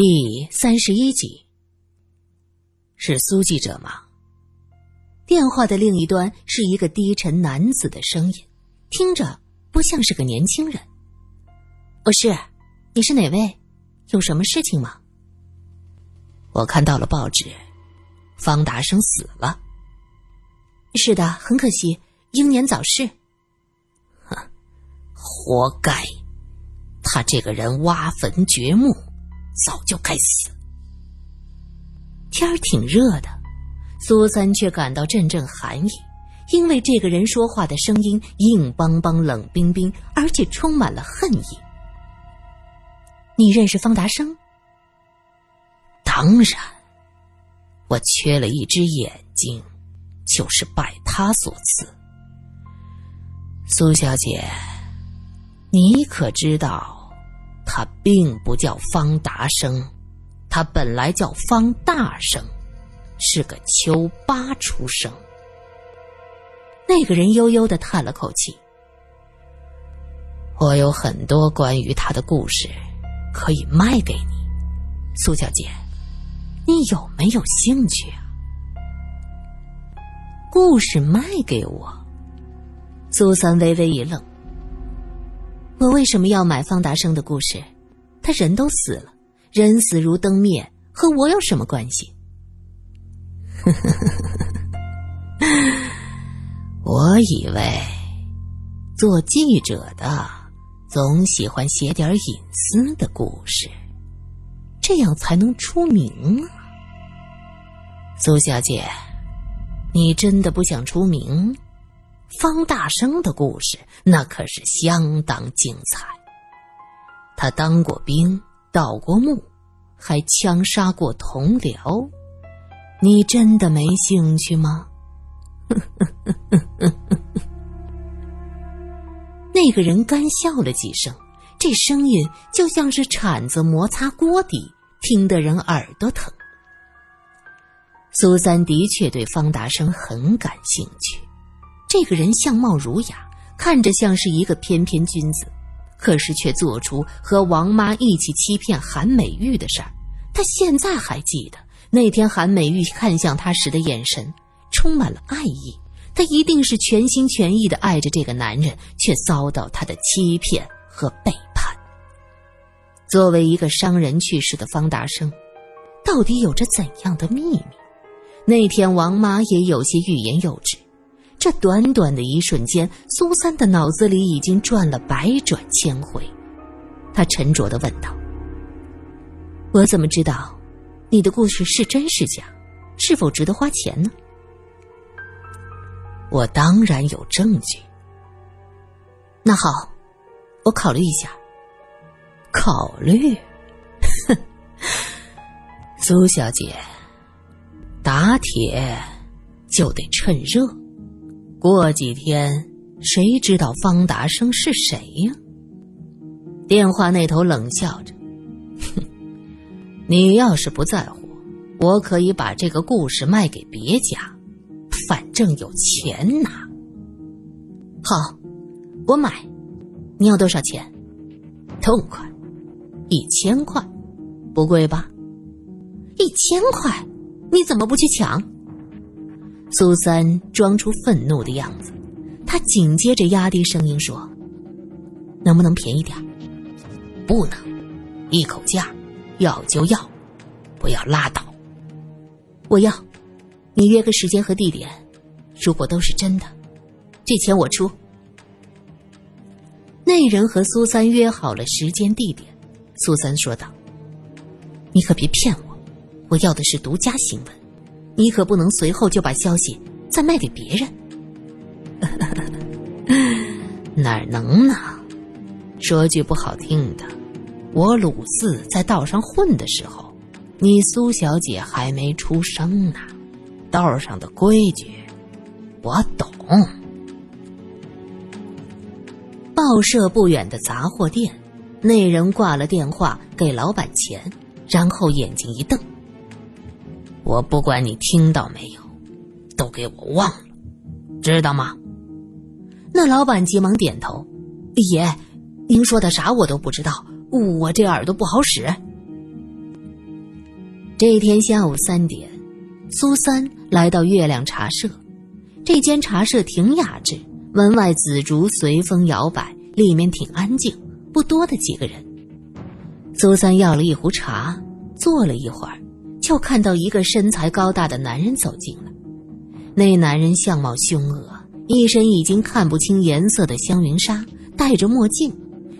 第三十一集，是苏记者吗？电话的另一端是一个低沉男子的声音，听着不像是个年轻人。我是，你是哪位？有什么事情吗？我看到了报纸，方达生死了。是的，很可惜，英年早逝。哼，活该！他这个人挖坟掘墓。早就该死。天儿挺热的，苏三却感到阵阵寒意，因为这个人说话的声音硬邦邦、冷冰冰，而且充满了恨意。你认识方达生？当然，我缺了一只眼睛，就是拜他所赐。苏小姐，你可知道？他并不叫方达生，他本来叫方大生，是个秋八出生。那个人悠悠的叹了口气：“我有很多关于他的故事，可以卖给你，苏小姐，你有没有兴趣啊？”故事卖给我？苏三微微一愣。我为什么要买方达生的故事？他人都死了，人死如灯灭，和我有什么关系？我以为做记者的总喜欢写点隐私的故事，这样才能出名啊。苏小姐，你真的不想出名？方大生的故事那可是相当精彩。他当过兵，盗过墓，还枪杀过同僚。你真的没兴趣吗？那个人干笑了几声，这声音就像是铲子摩擦锅底，听得人耳朵疼。苏三的确对方达生很感兴趣。这个人相貌儒雅，看着像是一个翩翩君子，可是却做出和王妈一起欺骗韩美玉的事儿。他现在还记得那天韩美玉看向他时的眼神，充满了爱意。他一定是全心全意的爱着这个男人，却遭到他的欺骗和背叛。作为一个商人去世的方达生，到底有着怎样的秘密？那天王妈也有些欲言又止。这短短的一瞬间，苏三的脑子里已经转了百转千回。他沉着的问道：“我怎么知道你的故事是真是假？是否值得花钱呢？”我当然有证据。那好，我考虑一下。考虑？哼，苏小姐，打铁就得趁热。过几天，谁知道方达生是谁呀？电话那头冷笑着：“哼，你要是不在乎，我可以把这个故事卖给别家，反正有钱拿。”好，我买。你要多少钱？痛快，一千块，不贵吧？一千块，你怎么不去抢？苏三装出愤怒的样子，他紧接着压低声音说：“能不能便宜点？不能，一口价，要就要，不要拉倒。我要，你约个时间和地点，如果都是真的，这钱我出。”那人和苏三约好了时间地点，苏三说道：“你可别骗我，我要的是独家新闻。”你可不能随后就把消息再卖给别人，哪能呢？说句不好听的，我鲁四在道上混的时候，你苏小姐还没出生呢，道上的规矩我懂。报社不远的杂货店，那人挂了电话，给老板钱，然后眼睛一瞪。我不管你听到没有，都给我忘了，知道吗？那老板急忙点头。爷，您说的啥我都不知道，我这耳朵不好使。这天下午三点，苏三来到月亮茶社。这间茶社挺雅致，门外紫竹随风摇摆，里面挺安静，不多的几个人。苏三要了一壶茶，坐了一会儿，就看到一个身材高大的男人走进来。那男人相貌凶恶，一身已经看不清颜色的香云纱，戴着墨镜。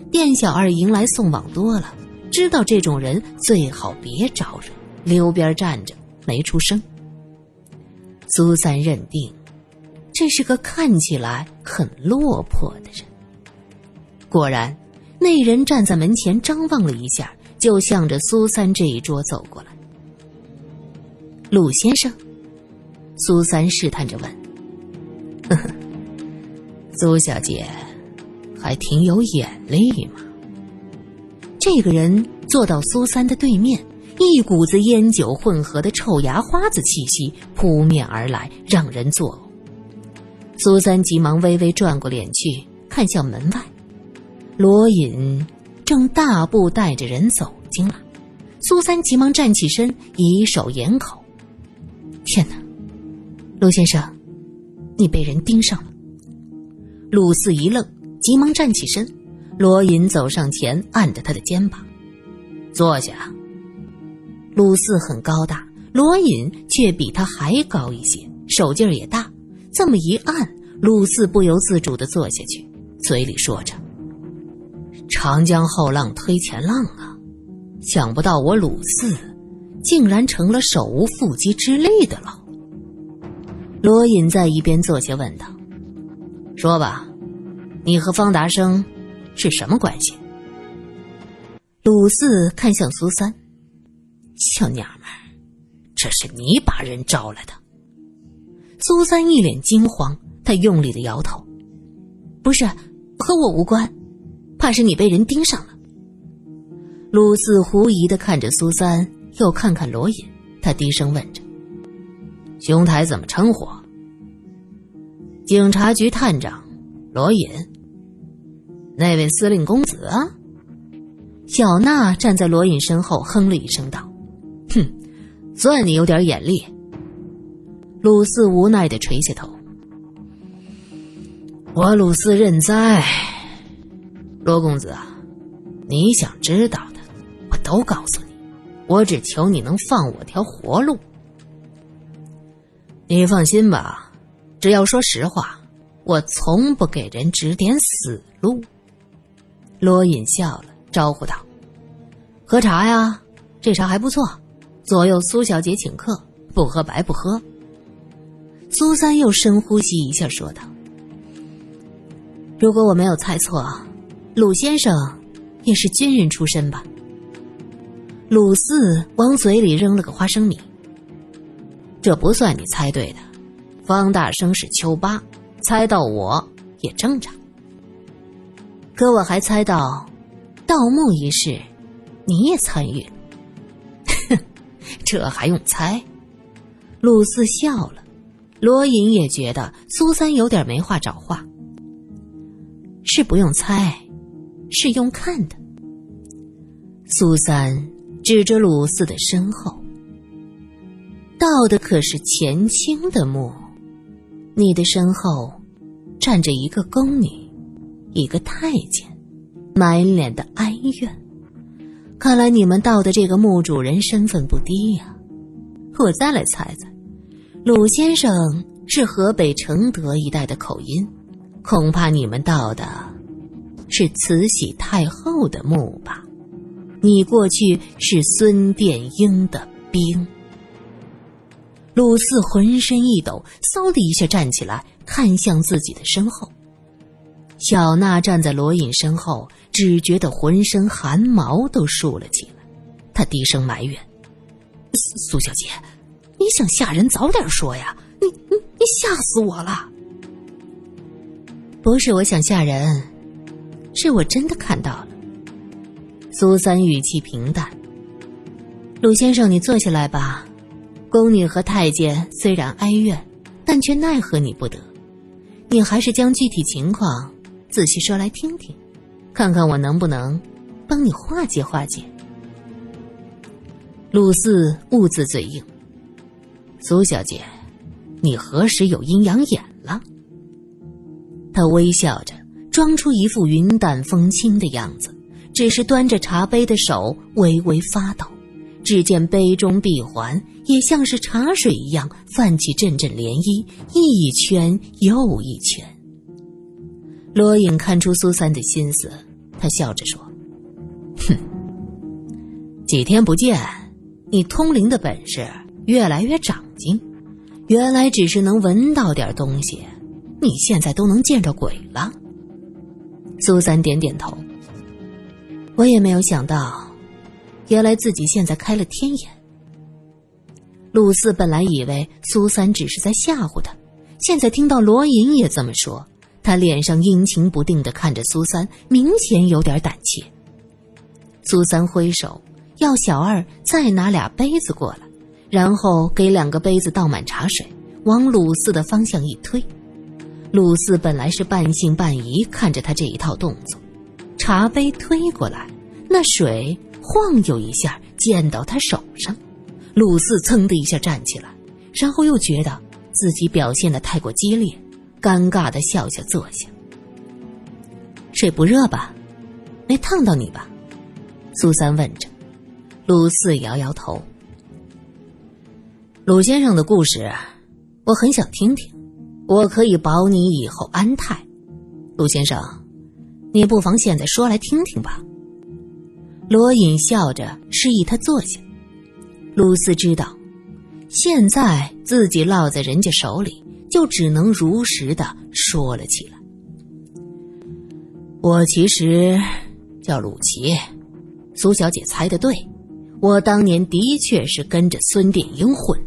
店小二迎来送往多了，知道这种人最好别招惹。溜边站着，没出声。苏三认定，这是个看起来很落魄的人。果然，那人站在门前张望了一下，就向着苏三这一桌走过来。鲁先生，苏三试探着问：“呵呵，苏小姐，还挺有眼力嘛。”这个人坐到苏三的对面。一股子烟酒混合的臭牙花子气息扑面而来，让人作呕。苏三急忙微微转过脸去，看向门外，罗隐正大步带着人走进来。苏三急忙站起身，以手掩口。天哪，陆先生，你被人盯上了！鲁四一愣，急忙站起身。罗隐走上前，按着他的肩膀，坐下。鲁四很高大，罗隐却比他还高一些，手劲儿也大。这么一按，鲁四不由自主的坐下去，嘴里说着：“长江后浪推前浪啊！想不到我鲁四，竟然成了手无缚鸡之力的了。”罗隐在一边坐下，问道：“说吧，你和方达生是什么关系？”鲁四看向苏三。小娘们，这是你把人招来的。苏三一脸惊慌，他用力的摇头：“不是，和我无关，怕是你被人盯上了。”鲁四狐疑的看着苏三，又看看罗隐，他低声问着：“兄台怎么称呼？”警察局探长罗隐。那位司令公子啊？小娜站在罗隐身后，哼了一声道。哼，算你有点眼力。鲁四无奈的垂下头。我鲁四认栽。罗公子啊，你想知道的，我都告诉你。我只求你能放我条活路。你放心吧，只要说实话，我从不给人指点死路。罗隐笑了，招呼道：“喝茶呀，这茶还不错。”左右苏小姐请客，不喝白不喝。苏三又深呼吸一下，说道：“如果我没有猜错，鲁先生也是军人出身吧？”鲁四往嘴里扔了个花生米。这不算你猜对的，方大生是秋八，猜到我也正常。可我还猜到，盗墓一事，你也参与了。这还用猜？鲁四笑了，罗隐也觉得苏三有点没话找话。是不用猜，是用看的。苏三指着鲁四的身后，盗的可是前清的墓，你的身后站着一个宫女，一个太监，满脸的哀怨。看来你们盗的这个墓主人身份不低呀！我再来猜猜，鲁先生是河北承德一带的口音，恐怕你们盗的是慈禧太后的墓吧？你过去是孙殿英的兵。鲁四浑身一抖，嗖的一下站起来，看向自己的身后。小娜站在罗隐身后。只觉得浑身汗毛都竖了起来，他低声埋怨：“苏小姐，你想吓人，早点说呀！你你你吓死我了！不是我想吓人，是我真的看到了。”苏三语气平淡：“鲁先生，你坐下来吧。宫女和太监虽然哀怨，但却奈何你不得。你还是将具体情况仔细说来听听。”看看我能不能帮你化解化解。鲁四兀自嘴硬：“苏小姐，你何时有阴阳眼了？”他微笑着，装出一副云淡风轻的样子，只是端着茶杯的手微微发抖。只见杯中闭环也像是茶水一样泛起阵阵涟漪，一圈又一圈。罗隐看出苏三的心思，他笑着说：“哼，几天不见，你通灵的本事越来越长进。原来只是能闻到点东西，你现在都能见着鬼了。”苏三点点头。我也没有想到。原来自己现在开了天眼。鲁四本来以为苏三只是在吓唬他，现在听到罗隐也这么说，他脸上阴晴不定的看着苏三，明显有点胆怯。苏三挥手要小二再拿俩杯子过来，然后给两个杯子倒满茶水，往鲁四的方向一推。鲁四本来是半信半疑看着他这一套动作，茶杯推过来，那水。晃悠一下，溅到他手上，鲁四噌的一下站起来，然后又觉得自己表现的太过激烈，尴尬的笑笑坐下。水不热吧？没烫到你吧？苏三问着。鲁四摇摇头。鲁先生的故事，我很想听听，我可以保你以后安泰。鲁先生，你不妨现在说来听听吧。罗隐笑着示意他坐下。鲁斯知道，现在自己落在人家手里，就只能如实的说了起来。我其实叫鲁奇，苏小姐猜的对，我当年的确是跟着孙殿英混。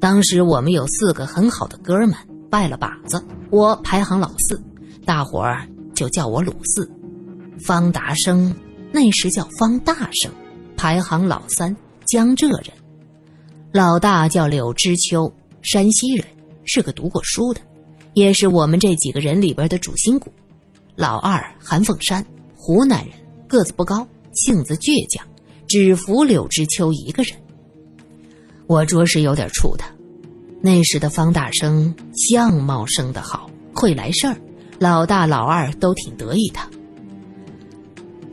当时我们有四个很好的哥们，拜了把子，我排行老四，大伙儿就叫我鲁四。方达生。那时叫方大生，排行老三，江浙人。老大叫柳知秋，山西人，是个读过书的，也是我们这几个人里边的主心骨。老二韩凤山，湖南人，个子不高，性子倔强，只服柳知秋一个人。我着实有点怵他。那时的方大生相貌生得好，会来事儿，老大老二都挺得意的。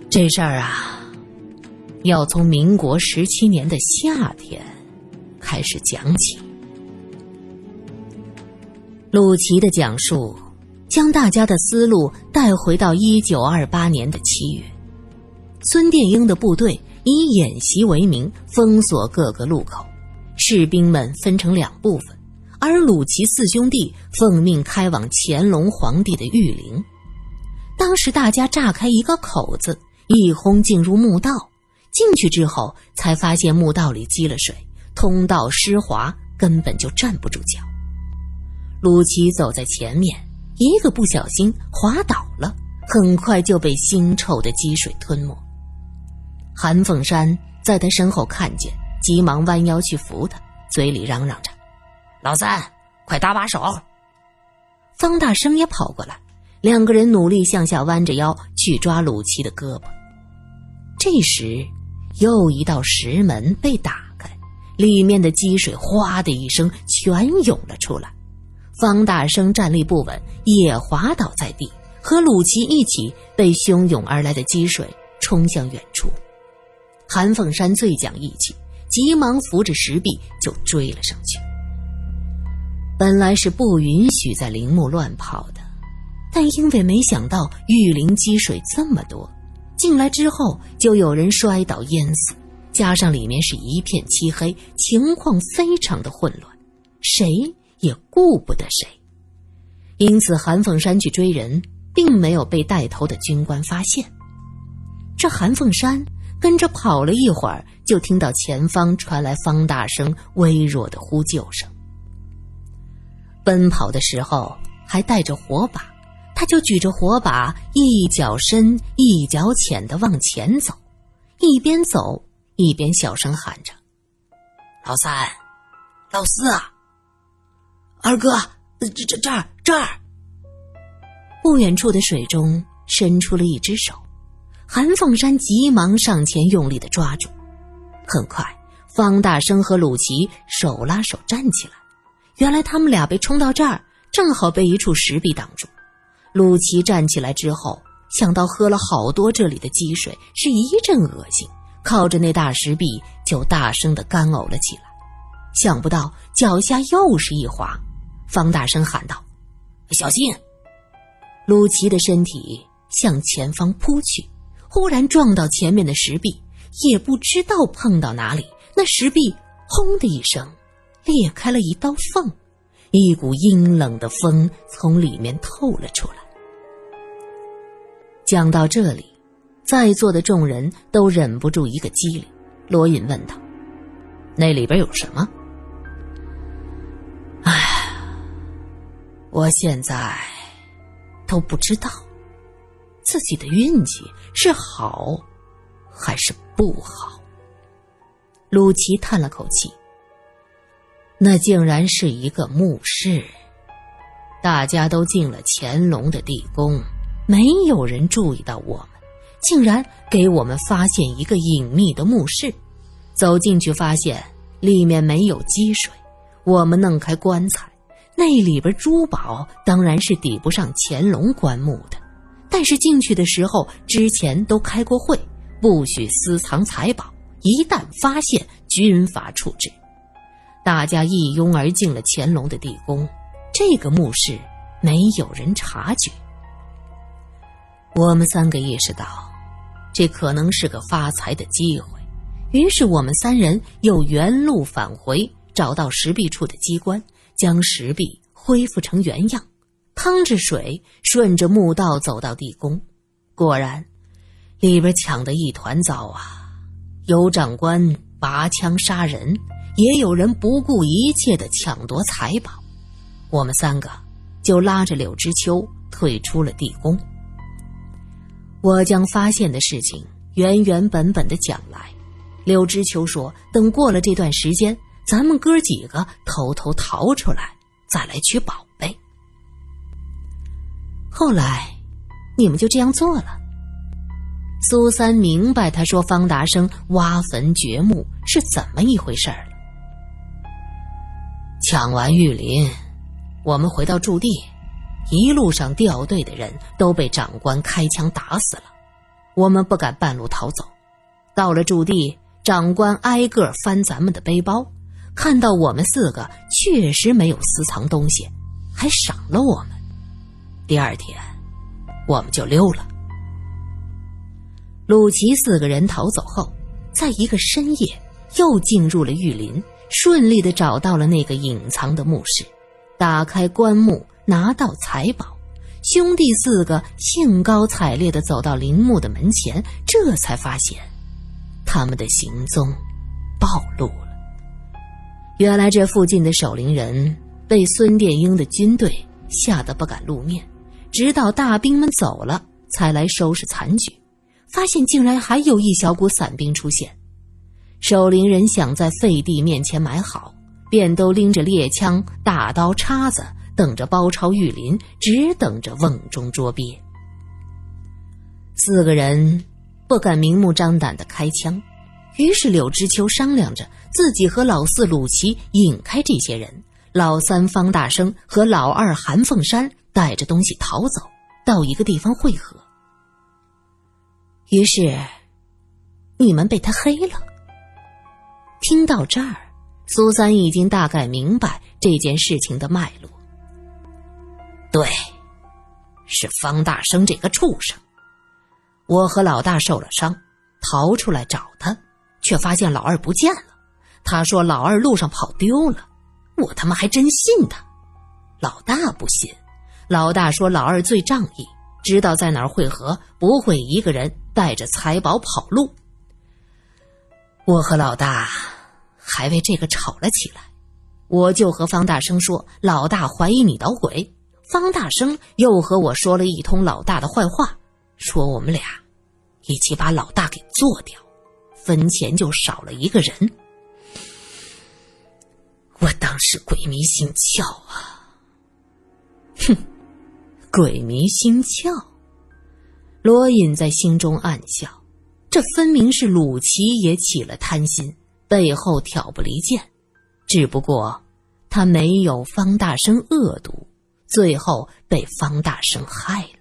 这事儿啊，要从民国十七年的夏天开始讲起。鲁奇的讲述将大家的思路带回到一九二八年的七月，孙殿英的部队以演习为名封锁各个路口，士兵们分成两部分，而鲁奇四兄弟奉命开往乾隆皇帝的御陵。当时大家炸开一个口子。一哄进入墓道，进去之后才发现墓道里积了水，通道湿滑，根本就站不住脚。鲁奇走在前面，一个不小心滑倒了，很快就被腥臭的积水吞没。韩凤山在他身后看见，急忙弯腰去扶他，嘴里嚷嚷着：“老三，快搭把手！”方大生也跑过来，两个人努力向下弯着腰去抓鲁奇的胳膊。这时，又一道石门被打开，里面的积水哗的一声全涌了出来。方大生站立不稳，也滑倒在地，和鲁奇一起被汹涌而来的积水冲向远处。韩凤山最讲义气，急忙扶着石壁就追了上去。本来是不允许在陵墓乱跑的，但因为没想到玉林积水这么多。进来之后，就有人摔倒淹死，加上里面是一片漆黑，情况非常的混乱，谁也顾不得谁。因此，韩凤山去追人，并没有被带头的军官发现。这韩凤山跟着跑了一会儿，就听到前方传来方大生微弱的呼救声。奔跑的时候还带着火把。他就举着火把，一脚深一脚浅的往前走，一边走一边小声喊着：“老三，老四啊，二哥，这这这儿这儿。”不远处的水中伸出了一只手，韩凤山急忙上前用力的抓住，很快方大生和鲁奇手拉手站起来。原来他们俩被冲到这儿，正好被一处石壁挡住。鲁奇站起来之后，想到喝了好多这里的积水，是一阵恶心，靠着那大石壁就大声的干呕了起来。想不到脚下又是一滑，方大声喊道：“小心！”鲁奇的身体向前方扑去，忽然撞到前面的石壁，也不知道碰到哪里，那石壁轰的一声裂开了一道缝，一股阴冷的风从里面透了出来。讲到这里，在座的众人都忍不住一个机灵。罗隐问道：“那里边有什么？”哎，我现在都不知道自己的运气是好还是不好。鲁奇叹了口气：“那竟然是一个墓室，大家都进了乾隆的地宫。”没有人注意到我们，竟然给我们发现一个隐秘的墓室。走进去，发现里面没有积水。我们弄开棺材，那里边珠宝当然是抵不上乾隆棺木的。但是进去的时候，之前都开过会，不许私藏财宝，一旦发现，军法处置。大家一拥而进了乾隆的地宫，这个墓室没有人察觉。我们三个意识到，这可能是个发财的机会，于是我们三人又原路返回，找到石壁处的机关，将石壁恢复成原样，趟着水顺着墓道走到地宫。果然，里边抢得一团糟啊！有长官拔枪杀人，也有人不顾一切的抢夺财宝。我们三个就拉着柳知秋退出了地宫。我将发现的事情原原本本的讲来，柳知秋说：“等过了这段时间，咱们哥几个偷偷逃出来，再来取宝贝。”后来，你们就这样做了。苏三明白他说方达生挖坟掘墓是怎么一回事儿。抢完玉林，我们回到驻地。一路上掉队的人都被长官开枪打死了，我们不敢半路逃走。到了驻地，长官挨个翻咱们的背包，看到我们四个确实没有私藏东西，还赏了我们。第二天，我们就溜了。鲁奇四个人逃走后，在一个深夜又进入了玉林，顺利的找到了那个隐藏的墓室，打开棺木。拿到财宝，兄弟四个兴高采烈地走到陵墓的门前，这才发现他们的行踪暴露了。原来这附近的守陵人被孙殿英的军队吓得不敢露面，直到大兵们走了，才来收拾残局。发现竟然还有一小股散兵出现，守陵人想在废帝面前埋好，便都拎着猎枪、大刀、叉子。等着包抄玉林，只等着瓮中捉鳖。四个人不敢明目张胆的开枪，于是柳知秋商量着自己和老四鲁奇引开这些人，老三方大生和老二韩凤山带着东西逃走，到一个地方汇合。于是，你们被他黑了。听到这儿，苏三已经大概明白这件事情的脉络。对，是方大生这个畜生。我和老大受了伤，逃出来找他，却发现老二不见了。他说老二路上跑丢了，我他妈还真信他。老大不信，老大说老二最仗义，知道在哪儿汇合，不会一个人带着财宝跑路。我和老大还为这个吵了起来，我就和方大生说，老大怀疑你捣鬼。方大生又和我说了一通老大的坏话，说我们俩一起把老大给做掉，坟前就少了一个人。我当时鬼迷心窍啊！哼，鬼迷心窍。罗隐在心中暗笑，这分明是鲁奇也起了贪心，背后挑拨离间，只不过他没有方大生恶毒，最后被方大生害了。